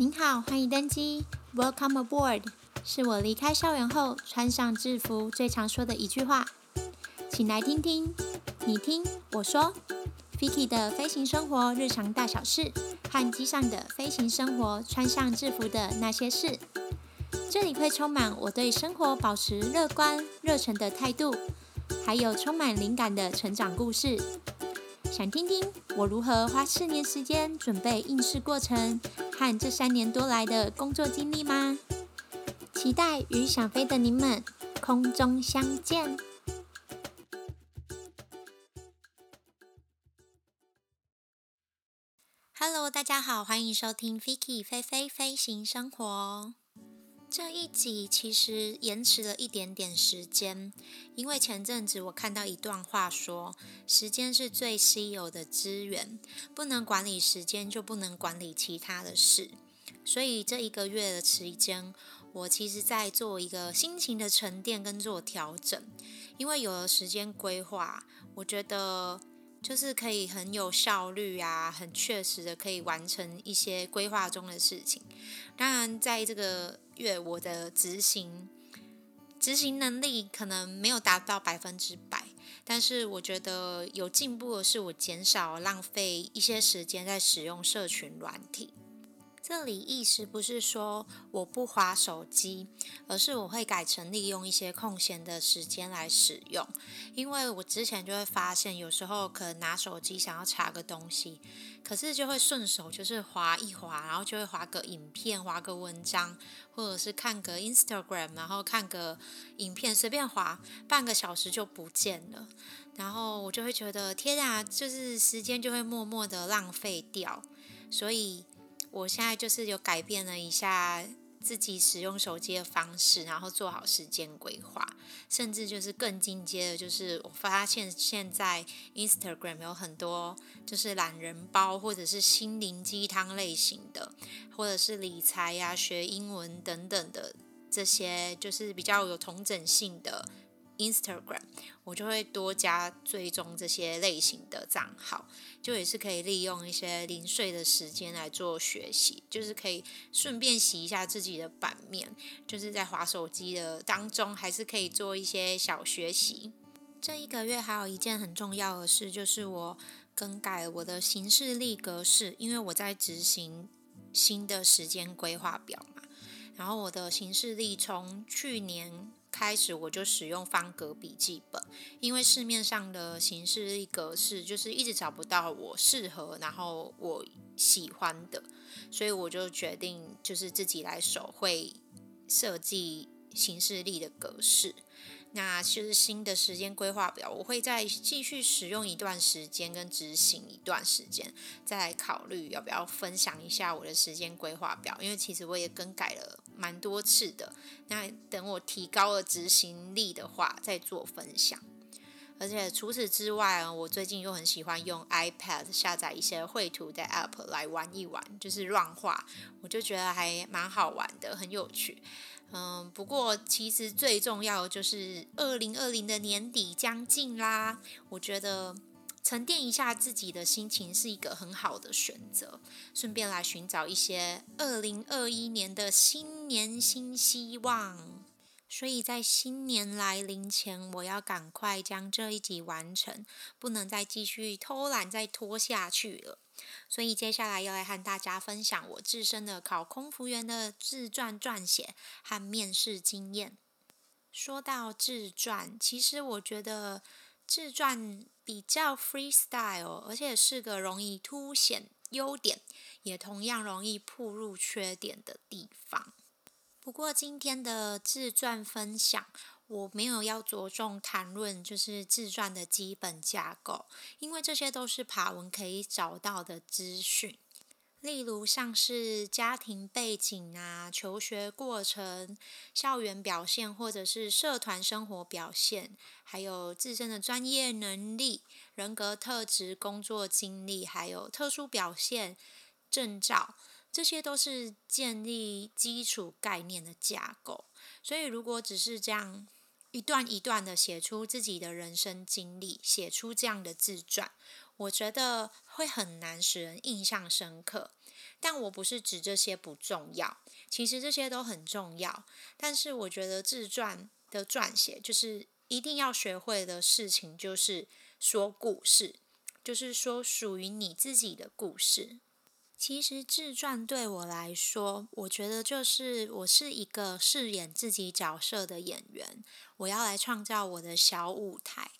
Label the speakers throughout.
Speaker 1: 您好，欢迎登机，Welcome aboard，是我离开校园后穿上制服最常说的一句话。请来听听，你听我说，Vicky 的飞行生活日常大小事，和机上的飞行生活穿上制服的那些事。这里会充满我对生活保持乐观热忱的态度，还有充满灵感的成长故事。想听听我如何花四年时间准备应试过程？看这三年多来的工作经历吗？期待与想飞的你们空中相见。Hello，大家好，欢迎收听 Vicky 飞飞飞行生活。这一集其实延迟了一点点时间，因为前阵子我看到一段话说，时间是最稀有的资源，不能管理时间，就不能管理其他的事。所以这一个月的时间，我其实在做一个心情的沉淀跟做调整，因为有了时间规划，我觉得。就是可以很有效率啊，很确实的可以完成一些规划中的事情。当然，在这个月我的执行执行能力可能没有达到百分之百，但是我觉得有进步的是，我减少浪费一些时间在使用社群软体。这里意思不是说我不滑手机，而是我会改成利用一些空闲的时间来使用。因为我之前就会发现，有时候可能拿手机想要查个东西，可是就会顺手就是滑一滑，然后就会划个影片、划个文章，或者是看个 Instagram，然后看个影片，随便划半个小时就不见了。然后我就会觉得天啊，就是时间就会默默的浪费掉，所以。我现在就是有改变了一下自己使用手机的方式，然后做好时间规划，甚至就是更进阶的，就是我发现现在 Instagram 有很多就是懒人包或者是心灵鸡汤类型的，或者是理财呀、学英文等等的这些，就是比较有同整性的。Instagram，我就会多加追踪这些类型的账号，就也是可以利用一些零碎的时间来做学习，就是可以顺便洗一下自己的版面，就是在滑手机的当中，还是可以做一些小学习。这一个月还有一件很重要的事，就是我更改我的行事历格式，因为我在执行新的时间规划表嘛，然后我的行事历从去年。开始我就使用方格笔记本，因为市面上的形式力格式就是一直找不到我适合，然后我喜欢的，所以我就决定就是自己来手绘设计形式力的格式。那就是新的时间规划表，我会再继续使用一段时间跟执行一段时间，再来考虑要不要分享一下我的时间规划表。因为其实我也更改了蛮多次的。那等我提高了执行力的话，再做分享。而且除此之外，我最近又很喜欢用 iPad 下载一些绘图的 App 来玩一玩，就是乱画，我就觉得还蛮好玩的，很有趣。嗯，不过其实最重要的就是二零二零的年底将近啦。我觉得沉淀一下自己的心情是一个很好的选择，顺便来寻找一些二零二一年的新年新希望。所以在新年来临前，我要赶快将这一集完成，不能再继续偷懒再拖下去了。所以接下来要来和大家分享我自身的考空服员的自传撰写和面试经验。说到自传，其实我觉得自传比较 freestyle，而且是个容易凸显优点，也同样容易暴露缺点的地方。不过今天的自传分享，我没有要着重谈论就是自传的基本架构，因为这些都是爬文可以找到的资讯，例如像是家庭背景啊、求学过程、校园表现，或者是社团生活表现，还有自身的专业能力、人格特质、工作经历，还有特殊表现、证照，这些都是建立基础概念的架构。所以如果只是这样，一段一段的写出自己的人生经历，写出这样的自传，我觉得会很难使人印象深刻。但我不是指这些不重要，其实这些都很重要。但是我觉得自传的撰写，就是一定要学会的事情，就是说故事，就是说属于你自己的故事。其实自传对我来说，我觉得就是我是一个饰演自己角色的演员，我要来创造我的小舞台。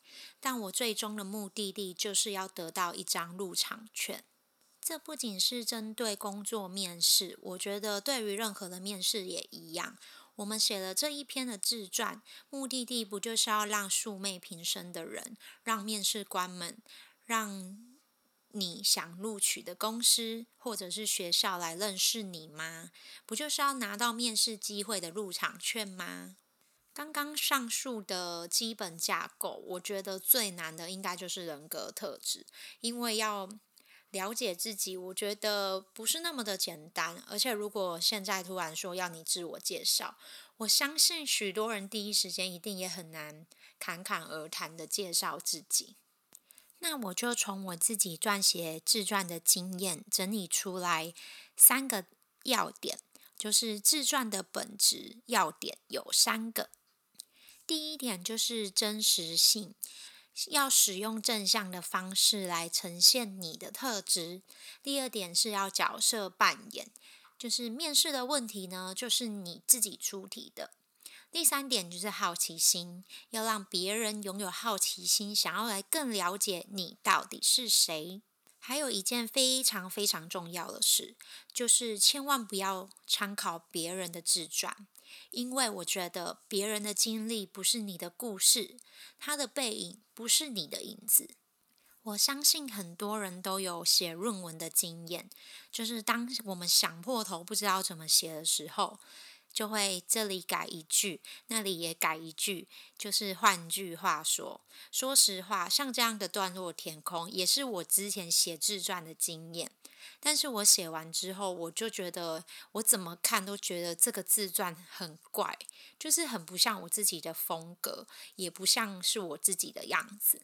Speaker 1: 但我最终的目的地就是要得到一张入场券。这不仅是针对工作面试，我觉得对于任何的面试也一样。我们写了这一篇的自传，目的地不就是要让素昧平生的人，让面试官们，让你想录取的公司或者是学校来认识你吗？不就是要拿到面试机会的入场券吗？刚刚上述的基本架构，我觉得最难的应该就是人格特质，因为要了解自己，我觉得不是那么的简单。而且如果现在突然说要你自我介绍，我相信许多人第一时间一定也很难侃侃而谈的介绍自己。那我就从我自己撰写自传的经验整理出来三个要点，就是自传的本质要点有三个。第一点就是真实性，要使用正向的方式来呈现你的特质。第二点是要角色扮演，就是面试的问题呢，就是你自己出题的。第三点就是好奇心，要让别人拥有好奇心，想要来更了解你到底是谁。还有一件非常非常重要的事，就是千万不要参考别人的自传，因为我觉得别人的经历不是你的故事，他的背影不是你的影子。我相信很多人都有写论文的经验，就是当我们想破头不知道怎么写的时候。就会这里改一句，那里也改一句，就是换句话说，说实话，像这样的段落填空，也是我之前写自传的经验。但是我写完之后，我就觉得，我怎么看都觉得这个自传很怪，就是很不像我自己的风格，也不像是我自己的样子。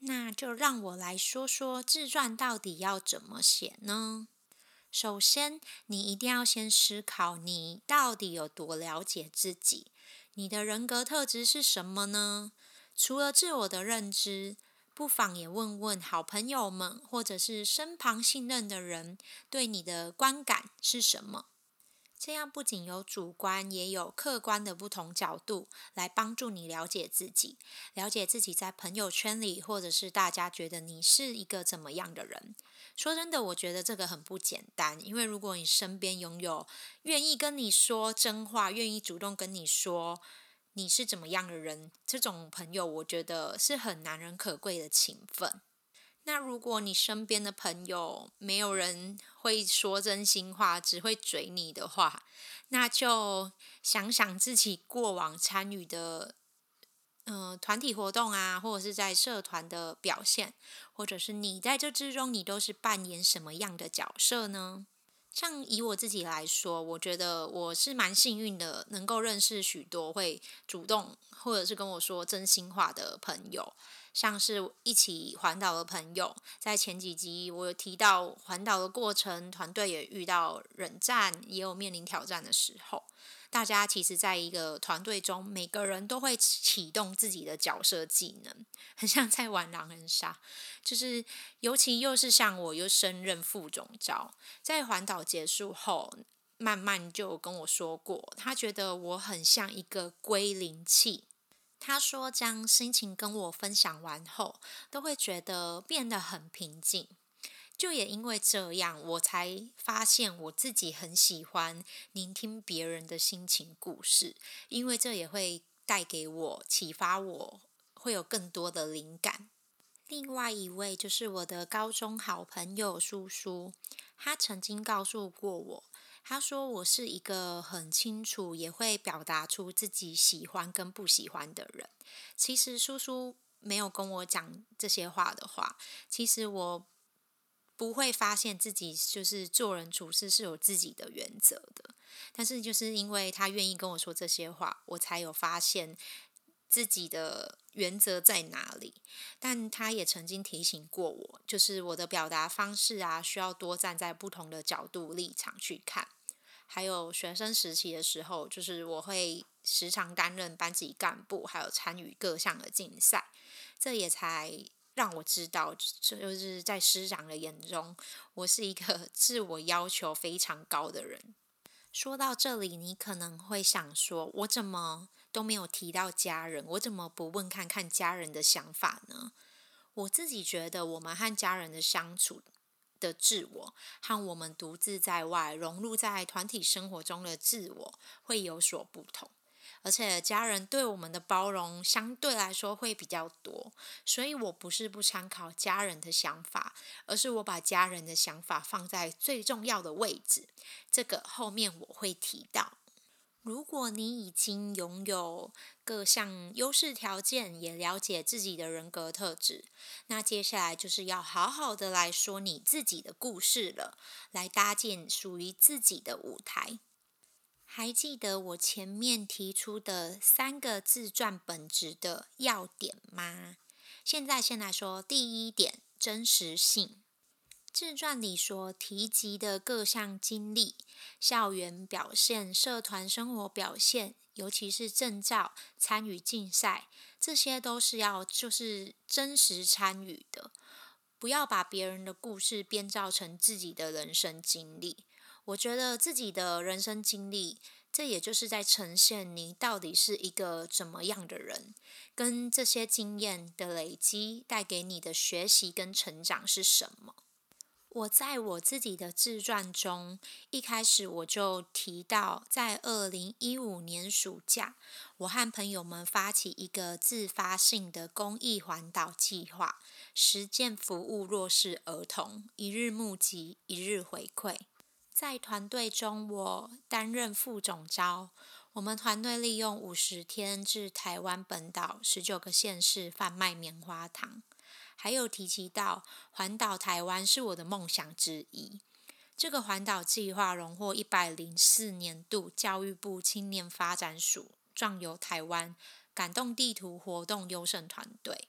Speaker 1: 那就让我来说说自传到底要怎么写呢？首先，你一定要先思考，你到底有多了解自己？你的人格特质是什么呢？除了自我的认知，不妨也问问好朋友们，或者是身旁信任的人，对你的观感是什么？这样不仅有主观，也有客观的不同角度来帮助你了解自己，了解自己在朋友圈里，或者是大家觉得你是一个怎么样的人。说真的，我觉得这个很不简单，因为如果你身边拥有愿意跟你说真话、愿意主动跟你说你是怎么样的人，这种朋友，我觉得是很难能可贵的情分。那如果你身边的朋友没有人会说真心话，只会嘴你的话，那就想想自己过往参与的，呃，团体活动啊，或者是在社团的表现，或者是你在这之中，你都是扮演什么样的角色呢？像以我自己来说，我觉得我是蛮幸运的，能够认识许多会主动或者是跟我说真心话的朋友。像是一起环岛的朋友，在前几集我有提到环岛的过程，团队也遇到冷战，也有面临挑战的时候。大家其实在一个团队中，每个人都会启动自己的角色技能，很像在玩狼人杀。就是尤其又是像我又升任副总召，在环岛结束后，慢慢就跟我说过，他觉得我很像一个归零器。他说：“将心情跟我分享完后，都会觉得变得很平静。就也因为这样，我才发现我自己很喜欢聆听别人的心情故事，因为这也会带给我启发，我会有更多的灵感。另外一位就是我的高中好朋友叔叔，他曾经告诉过我。”他说：“我是一个很清楚，也会表达出自己喜欢跟不喜欢的人。其实叔叔没有跟我讲这些话的话，其实我不会发现自己就是做人处事是有自己的原则的。但是就是因为他愿意跟我说这些话，我才有发现。”自己的原则在哪里，但他也曾经提醒过我，就是我的表达方式啊，需要多站在不同的角度立场去看。还有学生时期的时候，就是我会时常担任班级干部，还有参与各项的竞赛，这也才让我知道，这就是在师长的眼中，我是一个 自我要求非常高的人。说到这里，你可能会想说，我怎么都没有提到家人，我怎么不问看看家人的想法呢？我自己觉得，我们和家人的相处。的自我和我们独自在外融入在团体生活中的自我会有所不同，而且家人对我们的包容相对来说会比较多，所以我不是不参考家人的想法，而是我把家人的想法放在最重要的位置，这个后面我会提到。如果你已经拥有各项优势条件，也了解自己的人格特质，那接下来就是要好好的来说你自己的故事了，来搭建属于自己的舞台。还记得我前面提出的三个自传本质的要点吗？现在先来说第一点：真实性。自传里所提及的各项经历、校园表现、社团生活表现，尤其是证照、参与竞赛，这些都是要就是真实参与的，不要把别人的故事编造成自己的人生经历。我觉得自己的人生经历，这也就是在呈现你到底是一个怎么样的人，跟这些经验的累积带给你的学习跟成长是什么。我在我自己的自传中，一开始我就提到，在二零一五年暑假，我和朋友们发起一个自发性的公益环岛计划，实践服务弱势儿童，一日募集，一日回馈。在团队中，我担任副总招。我们团队利用五十天至台湾本岛十九个县市贩卖棉花糖。还有提及到环岛台湾是我的梦想之一。这个环岛计划荣获一百零四年度教育部青年发展署壮游台湾感动地图活动优胜团队。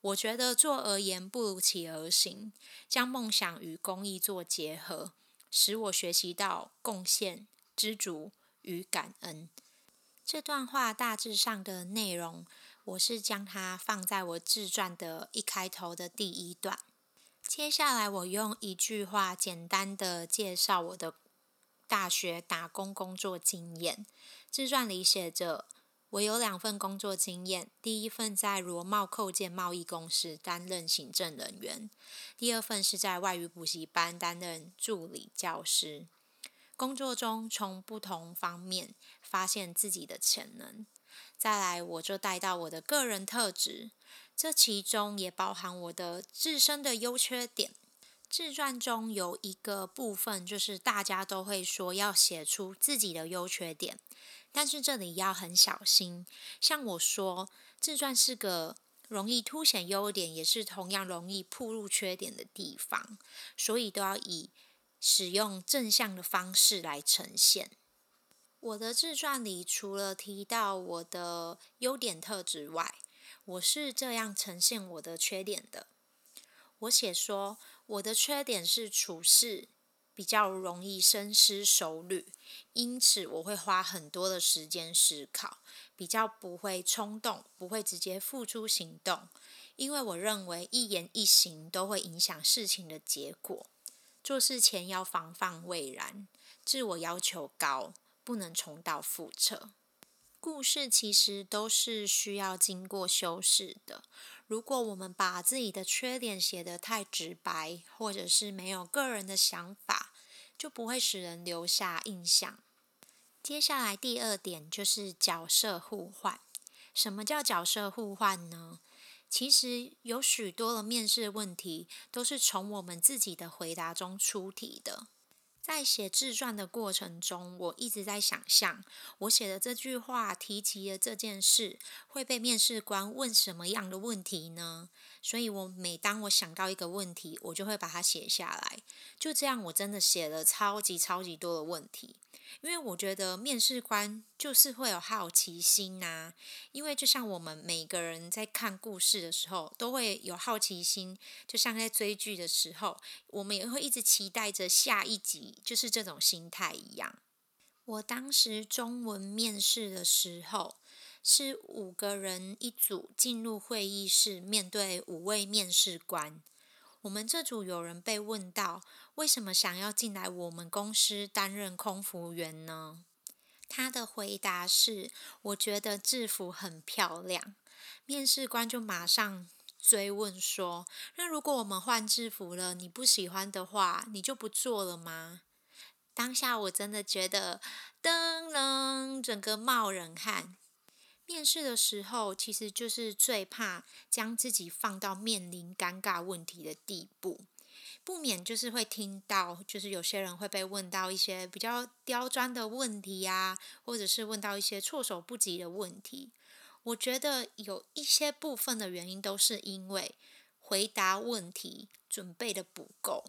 Speaker 1: 我觉得做而言不如起而行，将梦想与公益做结合，使我学习到贡献、知足与感恩。这段话大致上的内容。我是将它放在我自传的一开头的第一段。接下来，我用一句话简单的介绍我的大学打工工作经验。自传里写着，我有两份工作经验，第一份在罗贸扣件贸易公司担任行政人员，第二份是在外语补习班担任助理教师。工作中从不同方面发现自己的潜能。再来，我就带到我的个人特质，这其中也包含我的自身的优缺点。自传中有一个部分，就是大家都会说要写出自己的优缺点，但是这里要很小心。像我说，自传是个容易凸显优点，也是同样容易暴露缺点的地方，所以都要以使用正向的方式来呈现。我的自传里除了提到我的优点特质外，我是这样呈现我的缺点的。我写说，我的缺点是处事比较容易深思熟虑，因此我会花很多的时间思考，比较不会冲动，不会直接付诸行动，因为我认为一言一行都会影响事情的结果。做事前要防范未然，自我要求高。不能重蹈覆辙。故事其实都是需要经过修饰的。如果我们把自己的缺点写得太直白，或者是没有个人的想法，就不会使人留下印象。接下来第二点就是角色互换。什么叫角色互换呢？其实有许多的面试问题都是从我们自己的回答中出题的。在写自传的过程中，我一直在想象，我写的这句话提及的这件事会被面试官问什么样的问题呢？所以，我每当我想到一个问题，我就会把它写下来。就这样，我真的写了超级超级多的问题。因为我觉得面试官就是会有好奇心呐，因为就像我们每个人在看故事的时候都会有好奇心，就像在追剧的时候，我们也会一直期待着下一集，就是这种心态一样。我当时中文面试的时候，是五个人一组进入会议室，面对五位面试官。我们这组有人被问到，为什么想要进来我们公司担任空服员呢？他的回答是：我觉得制服很漂亮。面试官就马上追问说：那如果我们换制服了，你不喜欢的话，你就不做了吗？当下我真的觉得噔噔，整个冒冷汗。面试的时候，其实就是最怕将自己放到面临尴尬问题的地步，不免就是会听到，就是有些人会被问到一些比较刁钻的问题呀，或者是问到一些措手不及的问题。我觉得有一些部分的原因都是因为回答问题准备的不够。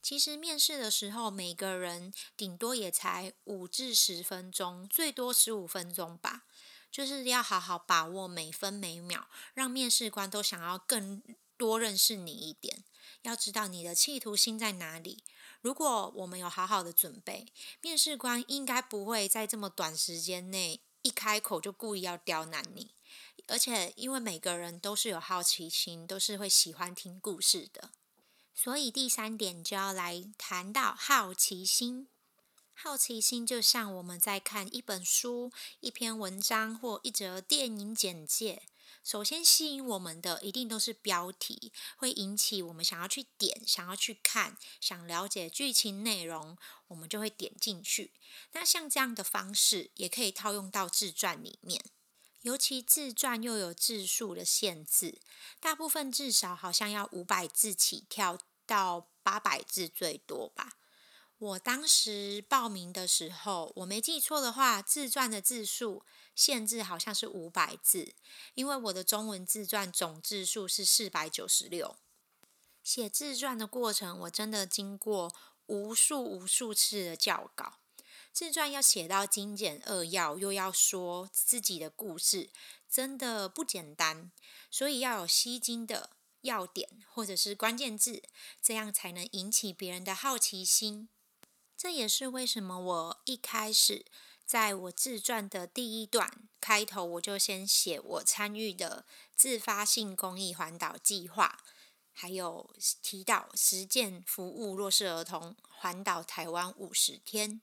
Speaker 1: 其实面试的时候，每个人顶多也才五至十分钟，最多十五分钟吧。就是要好好把握每分每秒，让面试官都想要更多认识你一点。要知道你的企图心在哪里。如果我们有好好的准备，面试官应该不会在这么短时间内一开口就故意要刁难你。而且，因为每个人都是有好奇心，都是会喜欢听故事的，所以第三点就要来谈到好奇心。好奇心就像我们在看一本书、一篇文章或一则电影简介。首先吸引我们的一定都是标题，会引起我们想要去点、想要去看、想了解剧情内容，我们就会点进去。那像这样的方式也可以套用到自传里面，尤其自传又有字数的限制，大部分至少好像要五百字起跳到八百字最多吧。我当时报名的时候，我没记错的话，自传的字数限制好像是五百字，因为我的中文自传总字数是四百九十六。写自传的过程，我真的经过无数无数次的校稿。自传要写到精简扼要，又要说自己的故事，真的不简单，所以要有吸睛的要点或者是关键字，这样才能引起别人的好奇心。这也是为什么我一开始在我自传的第一段开头，我就先写我参与的自发性公益环岛计划，还有提到实践服务弱势儿童环岛台湾五十天，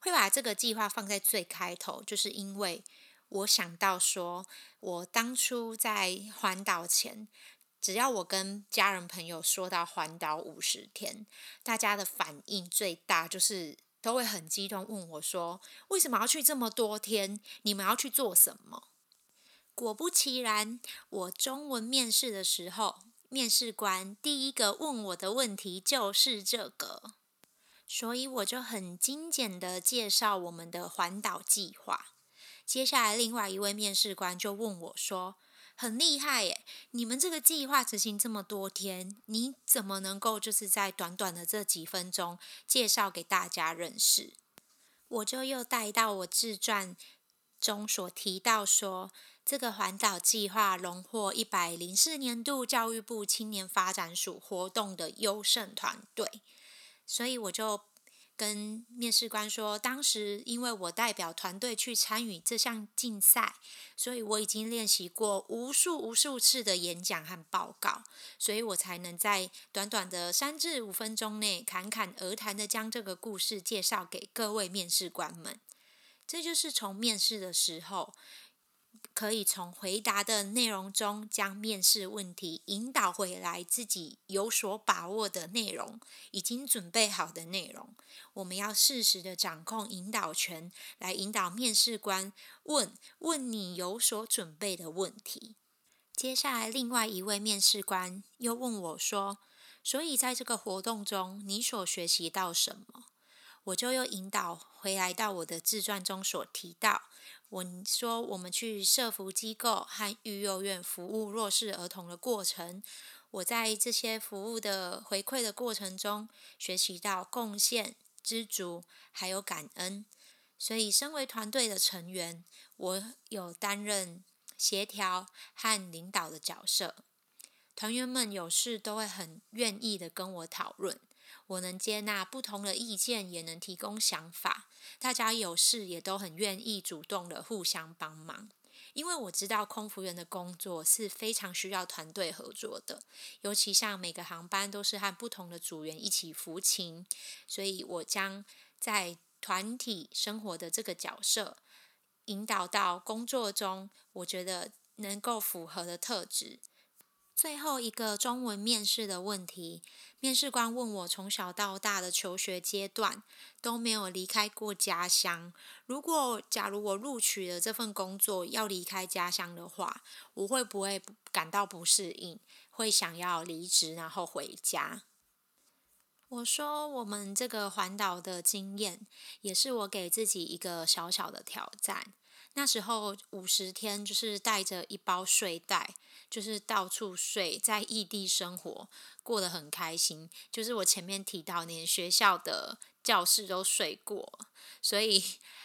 Speaker 1: 会把这个计划放在最开头，就是因为我想到说，我当初在环岛前。只要我跟家人朋友说到环岛五十天，大家的反应最大就是都会很激动，问我说：“为什么要去这么多天？你们要去做什么？”果不其然，我中文面试的时候，面试官第一个问我的问题就是这个，所以我就很精简的介绍我们的环岛计划。接下来，另外一位面试官就问我说，很厉害耶！你们这个计划执行这么多天，你怎么能够就是在短短的这几分钟介绍给大家认识？我就又带到我自传中所提到说，这个环岛计划荣获一百零四年度教育部青年发展署活动的优胜团队，所以我就。跟面试官说，当时因为我代表团队去参与这项竞赛，所以我已经练习过无数无数次的演讲和报告，所以我才能在短短的三至五分钟内侃侃而谈的将这个故事介绍给各位面试官们。这就是从面试的时候。可以从回答的内容中将面试问题引导回来，自己有所把握的内容，已经准备好的内容，我们要适时的掌控引导权，来引导面试官问问你有所准备的问题。接下来，另外一位面试官又问我说：“所以在这个活动中，你所学习到什么？”我就又引导回来到我的自传中所提到，我说我们去社福机构和育幼院服务弱势儿童的过程，我在这些服务的回馈的过程中，学习到贡献、知足，还有感恩。所以，身为团队的成员，我有担任协调和领导的角色。团员们有事都会很愿意的跟我讨论，我能接纳不同的意见，也能提供想法。大家有事也都很愿意主动的互相帮忙，因为我知道空服员的工作是非常需要团队合作的，尤其像每个航班都是和不同的组员一起服勤，所以我将在团体生活的这个角色引导到工作中，我觉得能够符合的特质。最后一个中文面试的问题，面试官问我从小到大的求学阶段都没有离开过家乡。如果假如我录取了这份工作要离开家乡的话，我会不会感到不适应，会想要离职然后回家？我说，我们这个环岛的经验也是我给自己一个小小的挑战。那时候五十天就是带着一包睡袋，就是到处睡，在异地生活，过得很开心。就是我前面提到，连学校的教室都睡过，所以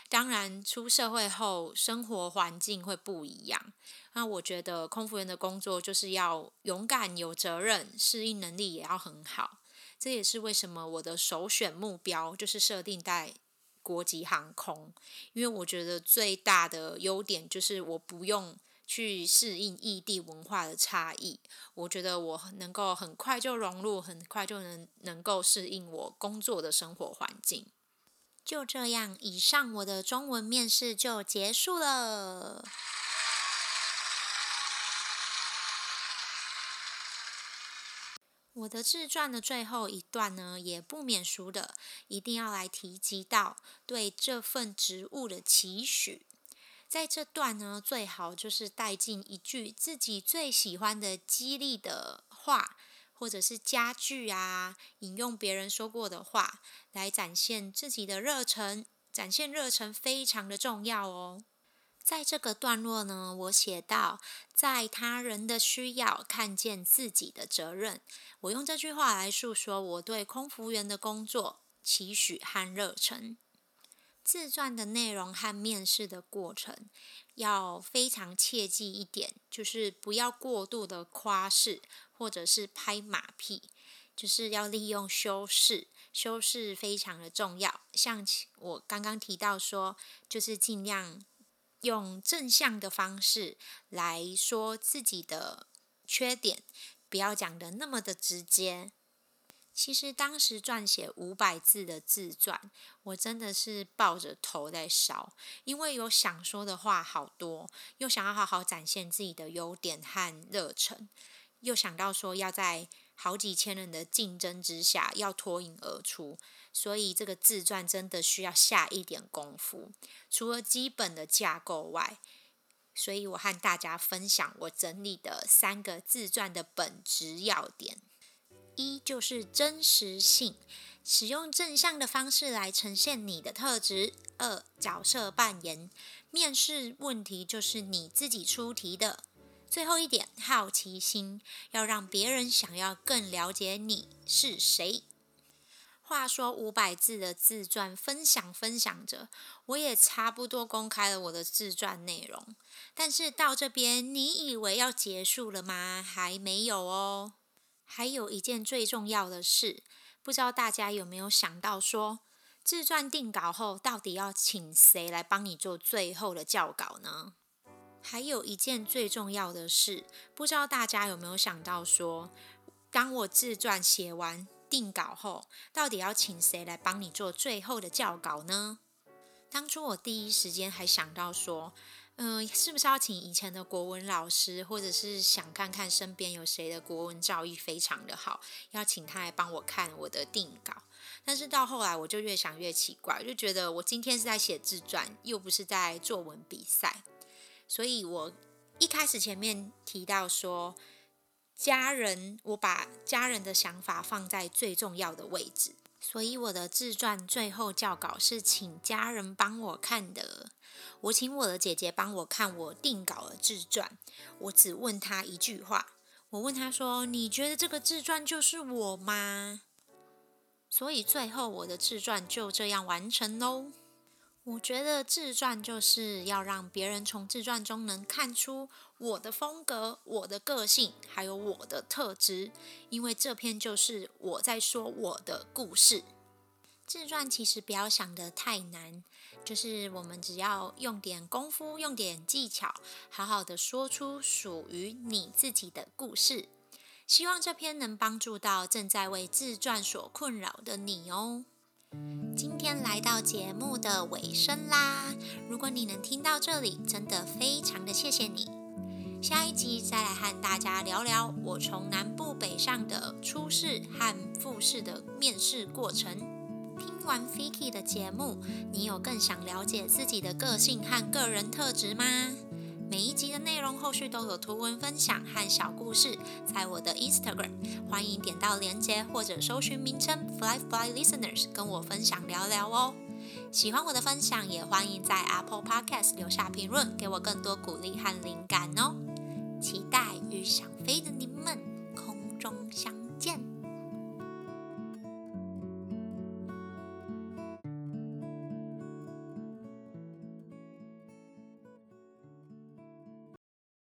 Speaker 1: 当然出社会后，生活环境会不一样。那我觉得空服员的工作就是要勇敢、有责任，适应能力也要很好。这也是为什么我的首选目标就是设定在。国际航空，因为我觉得最大的优点就是我不用去适应异地文化的差异，我觉得我能够很快就融入，很快就能能够适应我工作的生活环境。就这样，以上我的中文面试就结束了。我的自传的最后一段呢，也不免俗的，一定要来提及到对这份职务的期许。在这段呢，最好就是带进一句自己最喜欢的激励的话，或者是佳句啊，引用别人说过的话，来展现自己的热忱。展现热忱非常的重要哦。在这个段落呢，我写到，在他人的需要看见自己的责任。我用这句话来诉说我对空服员的工作期许和热忱。自传的内容和面试的过程要非常切记一点，就是不要过度的夸饰或者是拍马屁，就是要利用修饰，修饰非常的重要。像我刚刚提到说，就是尽量。用正向的方式来说自己的缺点，不要讲得那么的直接。其实当时撰写五百字的自传，我真的是抱着头在烧，因为有想说的话好多，又想要好好展现自己的优点和热忱，又想到说要在好几千人的竞争之下要脱颖而出。所以这个自传真的需要下一点功夫，除了基本的架构外，所以我和大家分享我整理的三个自传的本质要点：一就是真实性，使用正向的方式来呈现你的特质；二角色扮演，面试问题就是你自己出题的；最后一点好奇心，要让别人想要更了解你是谁。话说五百字的自传分享分享着，我也差不多公开了我的自传内容。但是到这边，你以为要结束了吗？还没有哦。还有一件最重要的事，不知道大家有没有想到说，自传定稿后到底要请谁来帮你做最后的校稿呢？还有一件最重要的事，不知道大家有没有想到说，当我自传写完。定稿后，到底要请谁来帮你做最后的校稿呢？当初我第一时间还想到说，嗯、是不是要请以前的国文老师，或者是想看看身边有谁的国文造诣非常的好，要请他来帮我看我的定稿。但是到后来，我就越想越奇怪，就觉得我今天是在写自传，又不是在作文比赛，所以我一开始前面提到说。家人，我把家人的想法放在最重要的位置，所以我的自传最后校稿是请家人帮我看的。我请我的姐姐帮我看我定稿的自传，我只问她一句话，我问她说：“你觉得这个自传就是我吗？”所以最后我的自传就这样完成喽。我觉得自传就是要让别人从自传中能看出我的风格、我的个性，还有我的特质，因为这篇就是我在说我的故事。自传其实不要想得太难，就是我们只要用点功夫、用点技巧，好好的说出属于你自己的故事。希望这篇能帮助到正在为自传所困扰的你哦。今天来到节目的尾声啦，如果你能听到这里，真的非常的谢谢你。下一集再来和大家聊聊我从南部北上的初试和复试的面试过程。听完 Vicky 的节目，你有更想了解自己的个性和个人特质吗？每一集的内容后续都有图文分享和小故事，在我的 Instagram，欢迎点到链接或者搜寻名称 Fly Fly Listeners 跟我分享聊聊哦。喜欢我的分享，也欢迎在 Apple Podcast 留下评论，给我更多鼓励和灵感哦。期待与想飞的你们空中相见。